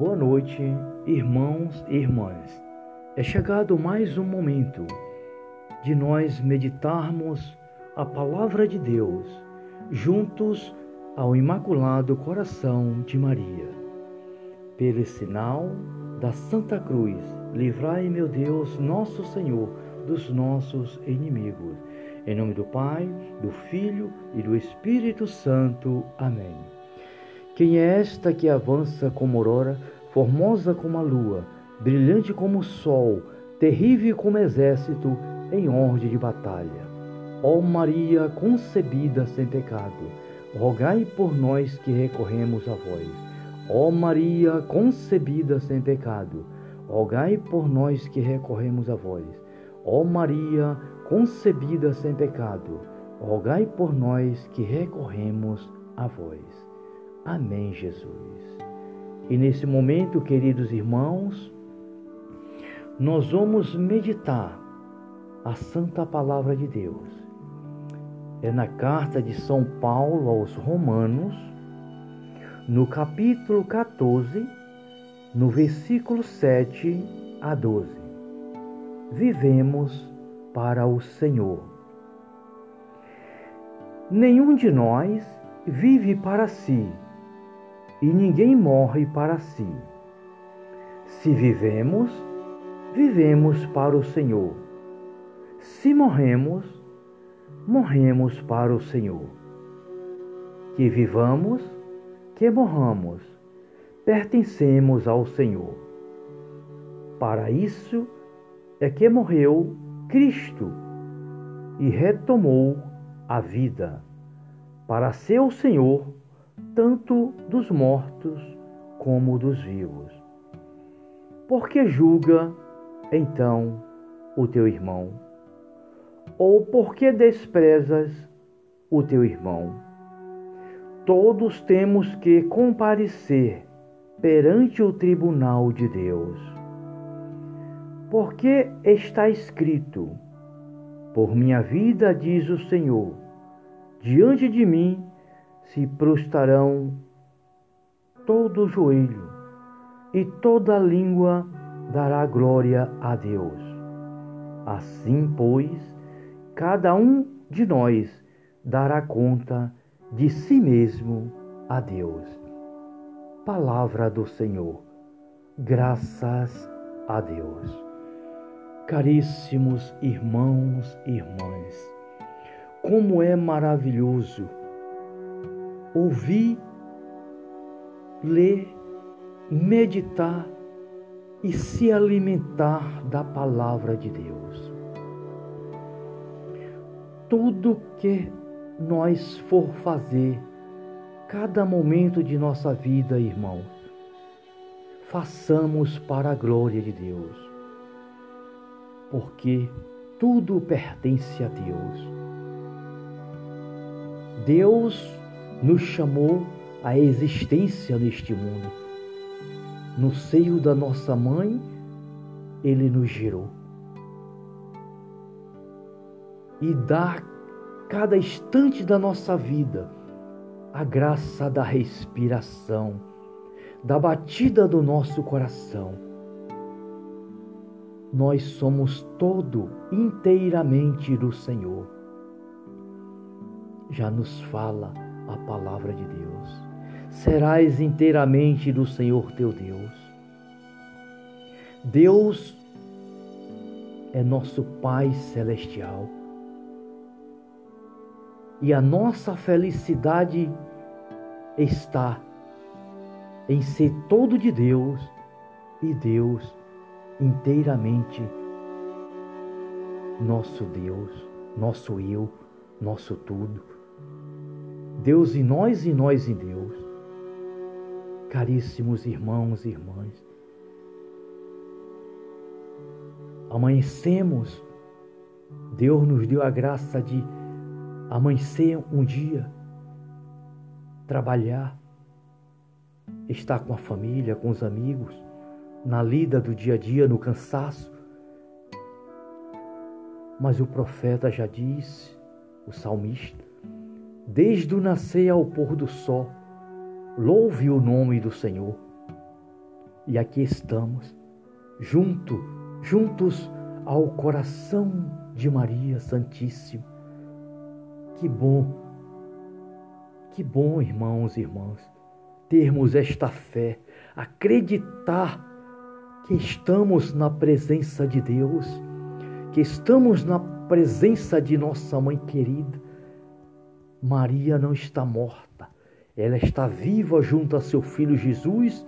Boa noite, irmãos e irmãs. É chegado mais um momento de nós meditarmos a palavra de Deus juntos ao Imaculado Coração de Maria. Pelo sinal da Santa Cruz, livrai, meu Deus, nosso Senhor, dos nossos inimigos. Em nome do Pai, do Filho e do Espírito Santo. Amém. Quem é esta que avança como aurora, formosa como a lua, brilhante como o sol, terrível como exército, em ordem de batalha? Ó Maria concebida sem pecado, rogai por nós que recorremos a vós. Ó Maria concebida sem pecado, rogai por nós que recorremos a vós. Ó Maria concebida sem pecado, rogai por nós que recorremos a vós. Amém, Jesus. E nesse momento, queridos irmãos, nós vamos meditar a santa palavra de Deus. É na carta de São Paulo aos Romanos, no capítulo 14, no versículo 7 a 12. Vivemos para o Senhor. Nenhum de nós vive para si e ninguém morre para si. Se vivemos, vivemos para o Senhor. Se morremos, morremos para o Senhor. Que vivamos, que morramos, pertencemos ao Senhor. Para isso é que morreu Cristo e retomou a vida, para ser o Senhor tanto dos mortos como dos vivos. Porque julga, então, o teu irmão? Ou porque desprezas o teu irmão? Todos temos que comparecer perante o tribunal de Deus. Porque está escrito: Por minha vida, diz o Senhor, diante de mim se prostrarão todo o joelho e toda língua dará glória a Deus. Assim, pois, cada um de nós dará conta de si mesmo a Deus. Palavra do Senhor. Graças a Deus. Caríssimos irmãos e irmãs, como é maravilhoso ouvir, ler, meditar e se alimentar da palavra de Deus. Tudo que nós for fazer, cada momento de nossa vida, irmãos, façamos para a glória de Deus, porque tudo pertence a Deus. Deus nos chamou à existência neste mundo. No seio da nossa mãe, Ele nos gerou. E dá cada instante da nossa vida a graça da respiração, da batida do nosso coração. Nós somos todo inteiramente do Senhor. Já nos fala a palavra de Deus. Serás inteiramente do Senhor teu Deus. Deus é nosso Pai celestial. E a nossa felicidade está em ser todo de Deus e Deus inteiramente nosso Deus, nosso eu, nosso tudo. Deus em nós e nós em Deus. Caríssimos irmãos e irmãs, amanhecemos, Deus nos deu a graça de amanhecer um dia, trabalhar, estar com a família, com os amigos, na lida do dia a dia, no cansaço. Mas o profeta já disse, o salmista, desde o nascer ao pôr do sol. Louve o nome do Senhor. E aqui estamos, junto, juntos ao coração de Maria Santíssima. Que bom, que bom, irmãos e irmãs, termos esta fé, acreditar que estamos na presença de Deus, que estamos na presença de nossa mãe querida. Maria não está morta, ela está viva junto a seu filho Jesus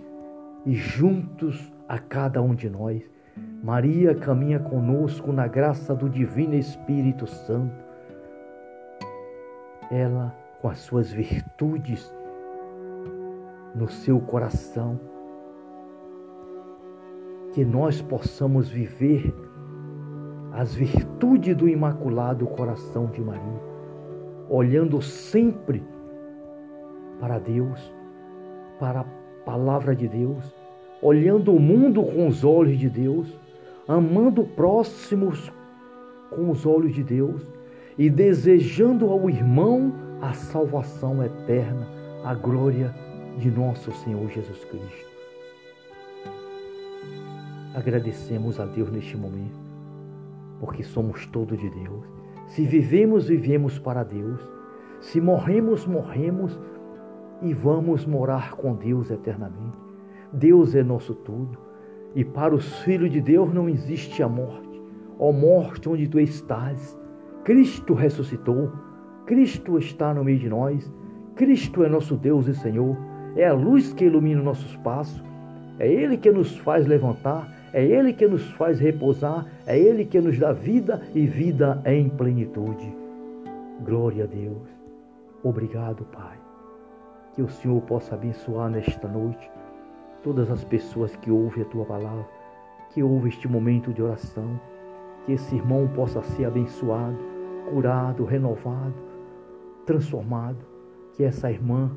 e juntos a cada um de nós. Maria caminha conosco na graça do Divino Espírito Santo. Ela, com as suas virtudes no seu coração, que nós possamos viver as virtudes do Imaculado Coração de Maria, olhando sempre para Deus, para a palavra de Deus, olhando o mundo com os olhos de Deus, amando próximos com os olhos de Deus e desejando ao irmão a salvação eterna, a glória de nosso Senhor Jesus Cristo. Agradecemos a Deus neste momento, porque somos todos de Deus. Se vivemos, vivemos para Deus. Se morremos, morremos e vamos morar com Deus eternamente. Deus é nosso tudo. E para os filhos de Deus não existe a morte. Ó morte, onde tu estás? Cristo ressuscitou. Cristo está no meio de nós. Cristo é nosso Deus e Senhor. É a luz que ilumina nossos passos. É Ele que nos faz levantar é Ele que nos faz repousar, é Ele que nos dá vida e vida em plenitude. Glória a Deus. Obrigado, Pai. Que o Senhor possa abençoar nesta noite todas as pessoas que ouvem a tua palavra, que ouvem este momento de oração. Que esse irmão possa ser abençoado, curado, renovado, transformado. Que essa irmã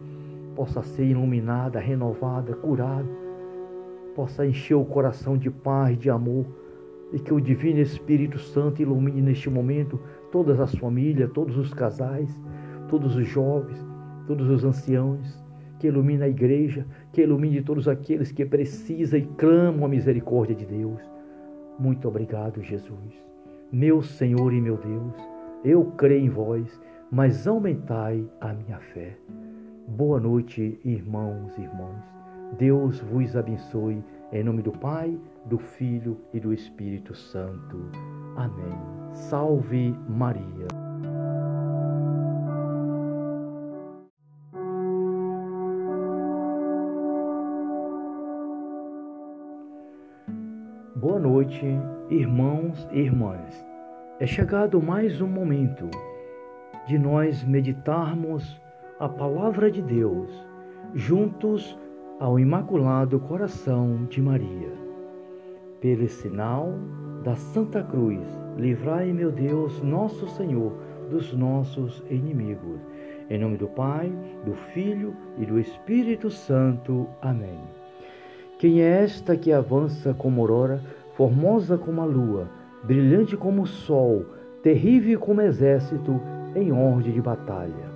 possa ser iluminada, renovada, curada possa encher o coração de paz, de amor, e que o Divino Espírito Santo ilumine neste momento todas as famílias, todos os casais, todos os jovens, todos os anciãos, que ilumine a igreja, que ilumine todos aqueles que precisam e clamam a misericórdia de Deus. Muito obrigado, Jesus. Meu Senhor e meu Deus, eu creio em vós, mas aumentai a minha fé. Boa noite, irmãos e irmãs. Deus vos abençoe. Em nome do Pai, do Filho e do Espírito Santo. Amém. Salve Maria. Boa noite, irmãos e irmãs. É chegado mais um momento de nós meditarmos a palavra de Deus juntos ao Imaculado Coração de Maria. Pelo sinal da Santa Cruz, livrai, meu Deus, nosso Senhor, dos nossos inimigos. Em nome do Pai, do Filho e do Espírito Santo. Amém. Quem é esta que avança como aurora, formosa como a lua, brilhante como o sol, terrível como exército em ordem de batalha?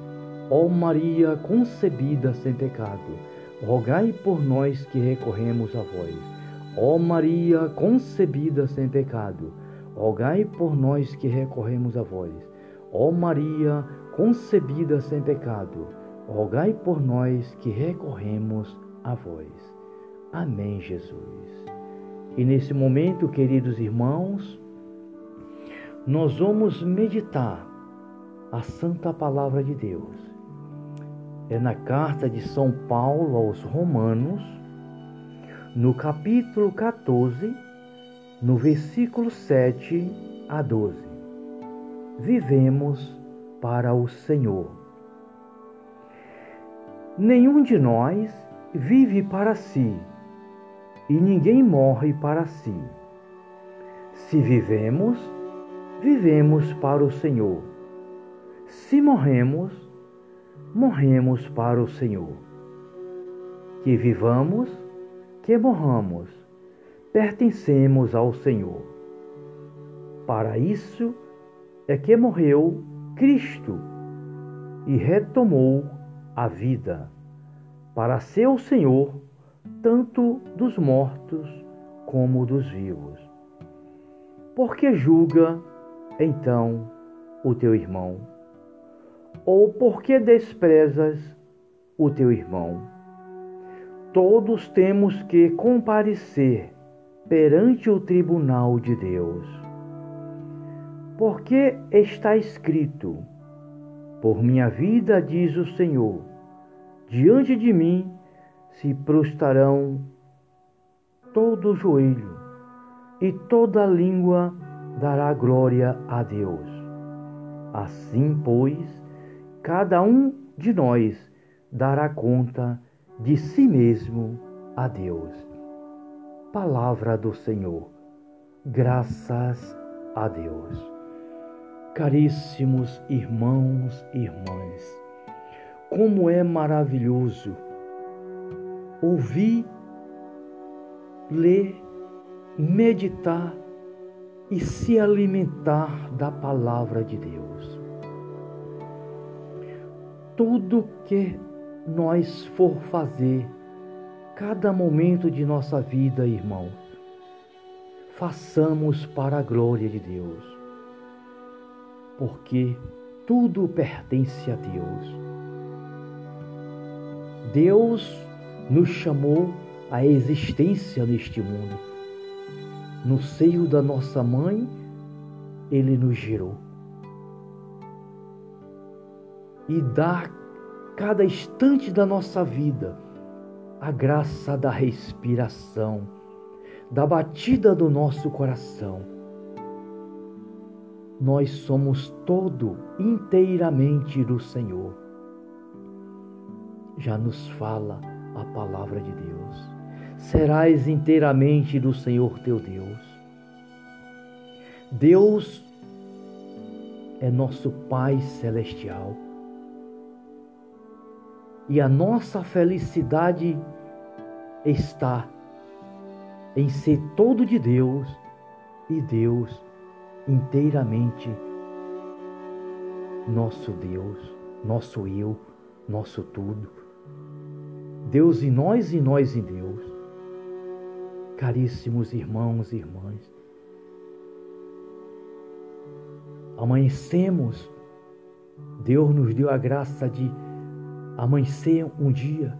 Ó Maria concebida sem pecado, rogai por nós que recorremos a vós. Ó Maria concebida sem pecado, rogai por nós que recorremos a vós. Ó Maria concebida sem pecado, rogai por nós que recorremos a vós. Amém, Jesus. E nesse momento, queridos irmãos, nós vamos meditar a santa palavra de Deus é na carta de São Paulo aos Romanos, no capítulo 14, no versículo 7 a 12. Vivemos para o Senhor. Nenhum de nós vive para si, e ninguém morre para si. Se vivemos, vivemos para o Senhor. Se morremos, morremos para o Senhor. Que vivamos, que morramos, pertencemos ao Senhor. Para isso é que morreu Cristo e retomou a vida, para ser o Senhor tanto dos mortos como dos vivos. Por que julga, então, o teu irmão? Ou por que desprezas o teu irmão? Todos temos que comparecer perante o tribunal de Deus. Porque está escrito: Por minha vida, diz o Senhor, diante de mim se prostrarão todo o joelho e toda língua dará glória a Deus. Assim, pois, cada um de nós dará conta de si mesmo a Deus. Palavra do Senhor. Graças a Deus. Caríssimos irmãos e irmãs, como é maravilhoso ouvir, ler, meditar e se alimentar da palavra de Deus. Tudo que nós for fazer, cada momento de nossa vida, irmãos, façamos para a glória de Deus, porque tudo pertence a Deus. Deus nos chamou à existência neste mundo. No seio da nossa mãe, Ele nos gerou. E dá cada instante da nossa vida a graça da respiração, da batida do nosso coração. Nós somos todo inteiramente do Senhor. Já nos fala a palavra de Deus. Serás inteiramente do Senhor teu Deus. Deus é nosso Pai celestial e a nossa felicidade está em ser todo de Deus e Deus inteiramente nosso Deus, nosso eu, nosso tudo. Deus em nós e nós em Deus. Caríssimos irmãos e irmãs, amanhecemos, Deus nos deu a graça de amanhecer um dia,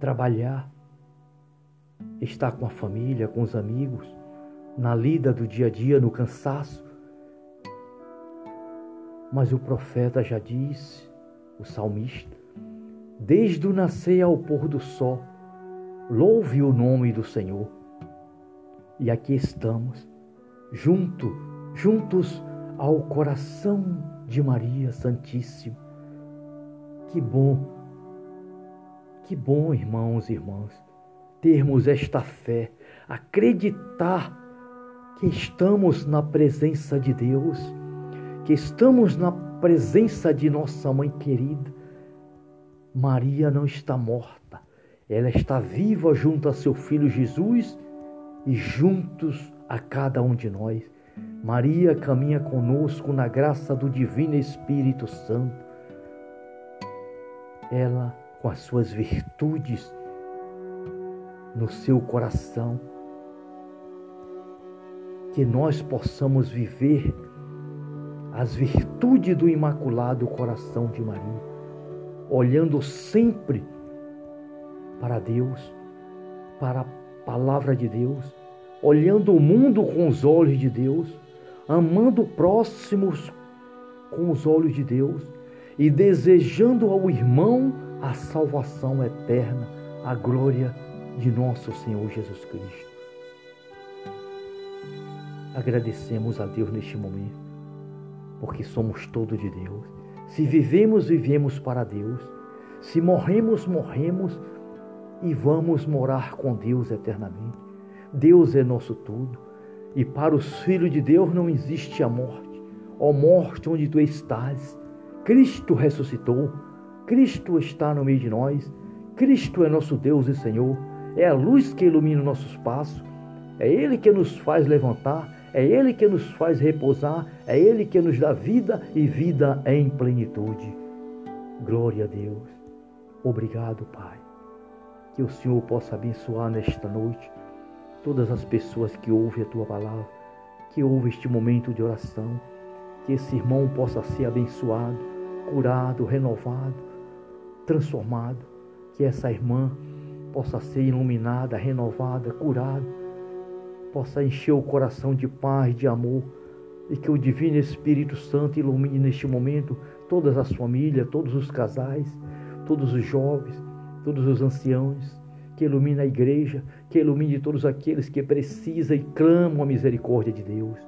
trabalhar, estar com a família, com os amigos, na lida do dia a dia, no cansaço. Mas o profeta já disse, o salmista, desde o nascer ao pôr do sol, louve o nome do Senhor. E aqui estamos, junto, juntos ao coração de Maria Santíssima, que bom, que bom, irmãos e irmãs, termos esta fé, acreditar que estamos na presença de Deus, que estamos na presença de nossa mãe querida. Maria não está morta, ela está viva junto a seu filho Jesus e juntos a cada um de nós. Maria caminha conosco na graça do Divino Espírito Santo ela com as suas virtudes no seu coração, que nós possamos viver as virtudes do Imaculado Coração de Maria, olhando sempre para Deus, para a palavra de Deus, olhando o mundo com os olhos de Deus, amando próximos com os olhos de Deus e desejando ao irmão a salvação eterna, a glória de nosso Senhor Jesus Cristo. Agradecemos a Deus neste momento, porque somos todos de Deus. Se vivemos, vivemos para Deus. Se morremos, morremos e vamos morar com Deus eternamente. Deus é nosso tudo. E para os filhos de Deus não existe a morte. Ó morte, onde tu estás? Cristo ressuscitou, Cristo está no meio de nós, Cristo é nosso Deus e Senhor, é a luz que ilumina o nossos passos, é Ele que nos faz levantar, é Ele que nos faz repousar, é Ele que nos dá vida e vida em plenitude. Glória a Deus. Obrigado, Pai. Que o Senhor possa abençoar nesta noite todas as pessoas que ouvem a tua palavra, que ouvem este momento de oração. Que esse irmão possa ser abençoado, curado, renovado, transformado. Que essa irmã possa ser iluminada, renovada, curada, possa encher o coração de paz, de amor e que o Divino Espírito Santo ilumine neste momento todas as famílias, todos os casais, todos os jovens, todos os anciãos, que ilumine a igreja, que ilumine todos aqueles que precisam e clamam a misericórdia de Deus.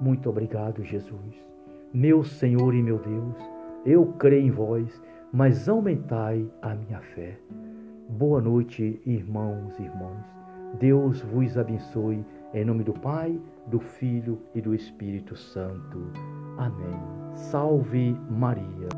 Muito obrigado, Jesus. Meu Senhor e meu Deus, eu creio em vós, mas aumentai a minha fé. Boa noite, irmãos e irmãs. Deus vos abençoe em nome do Pai, do Filho e do Espírito Santo. Amém. Salve Maria.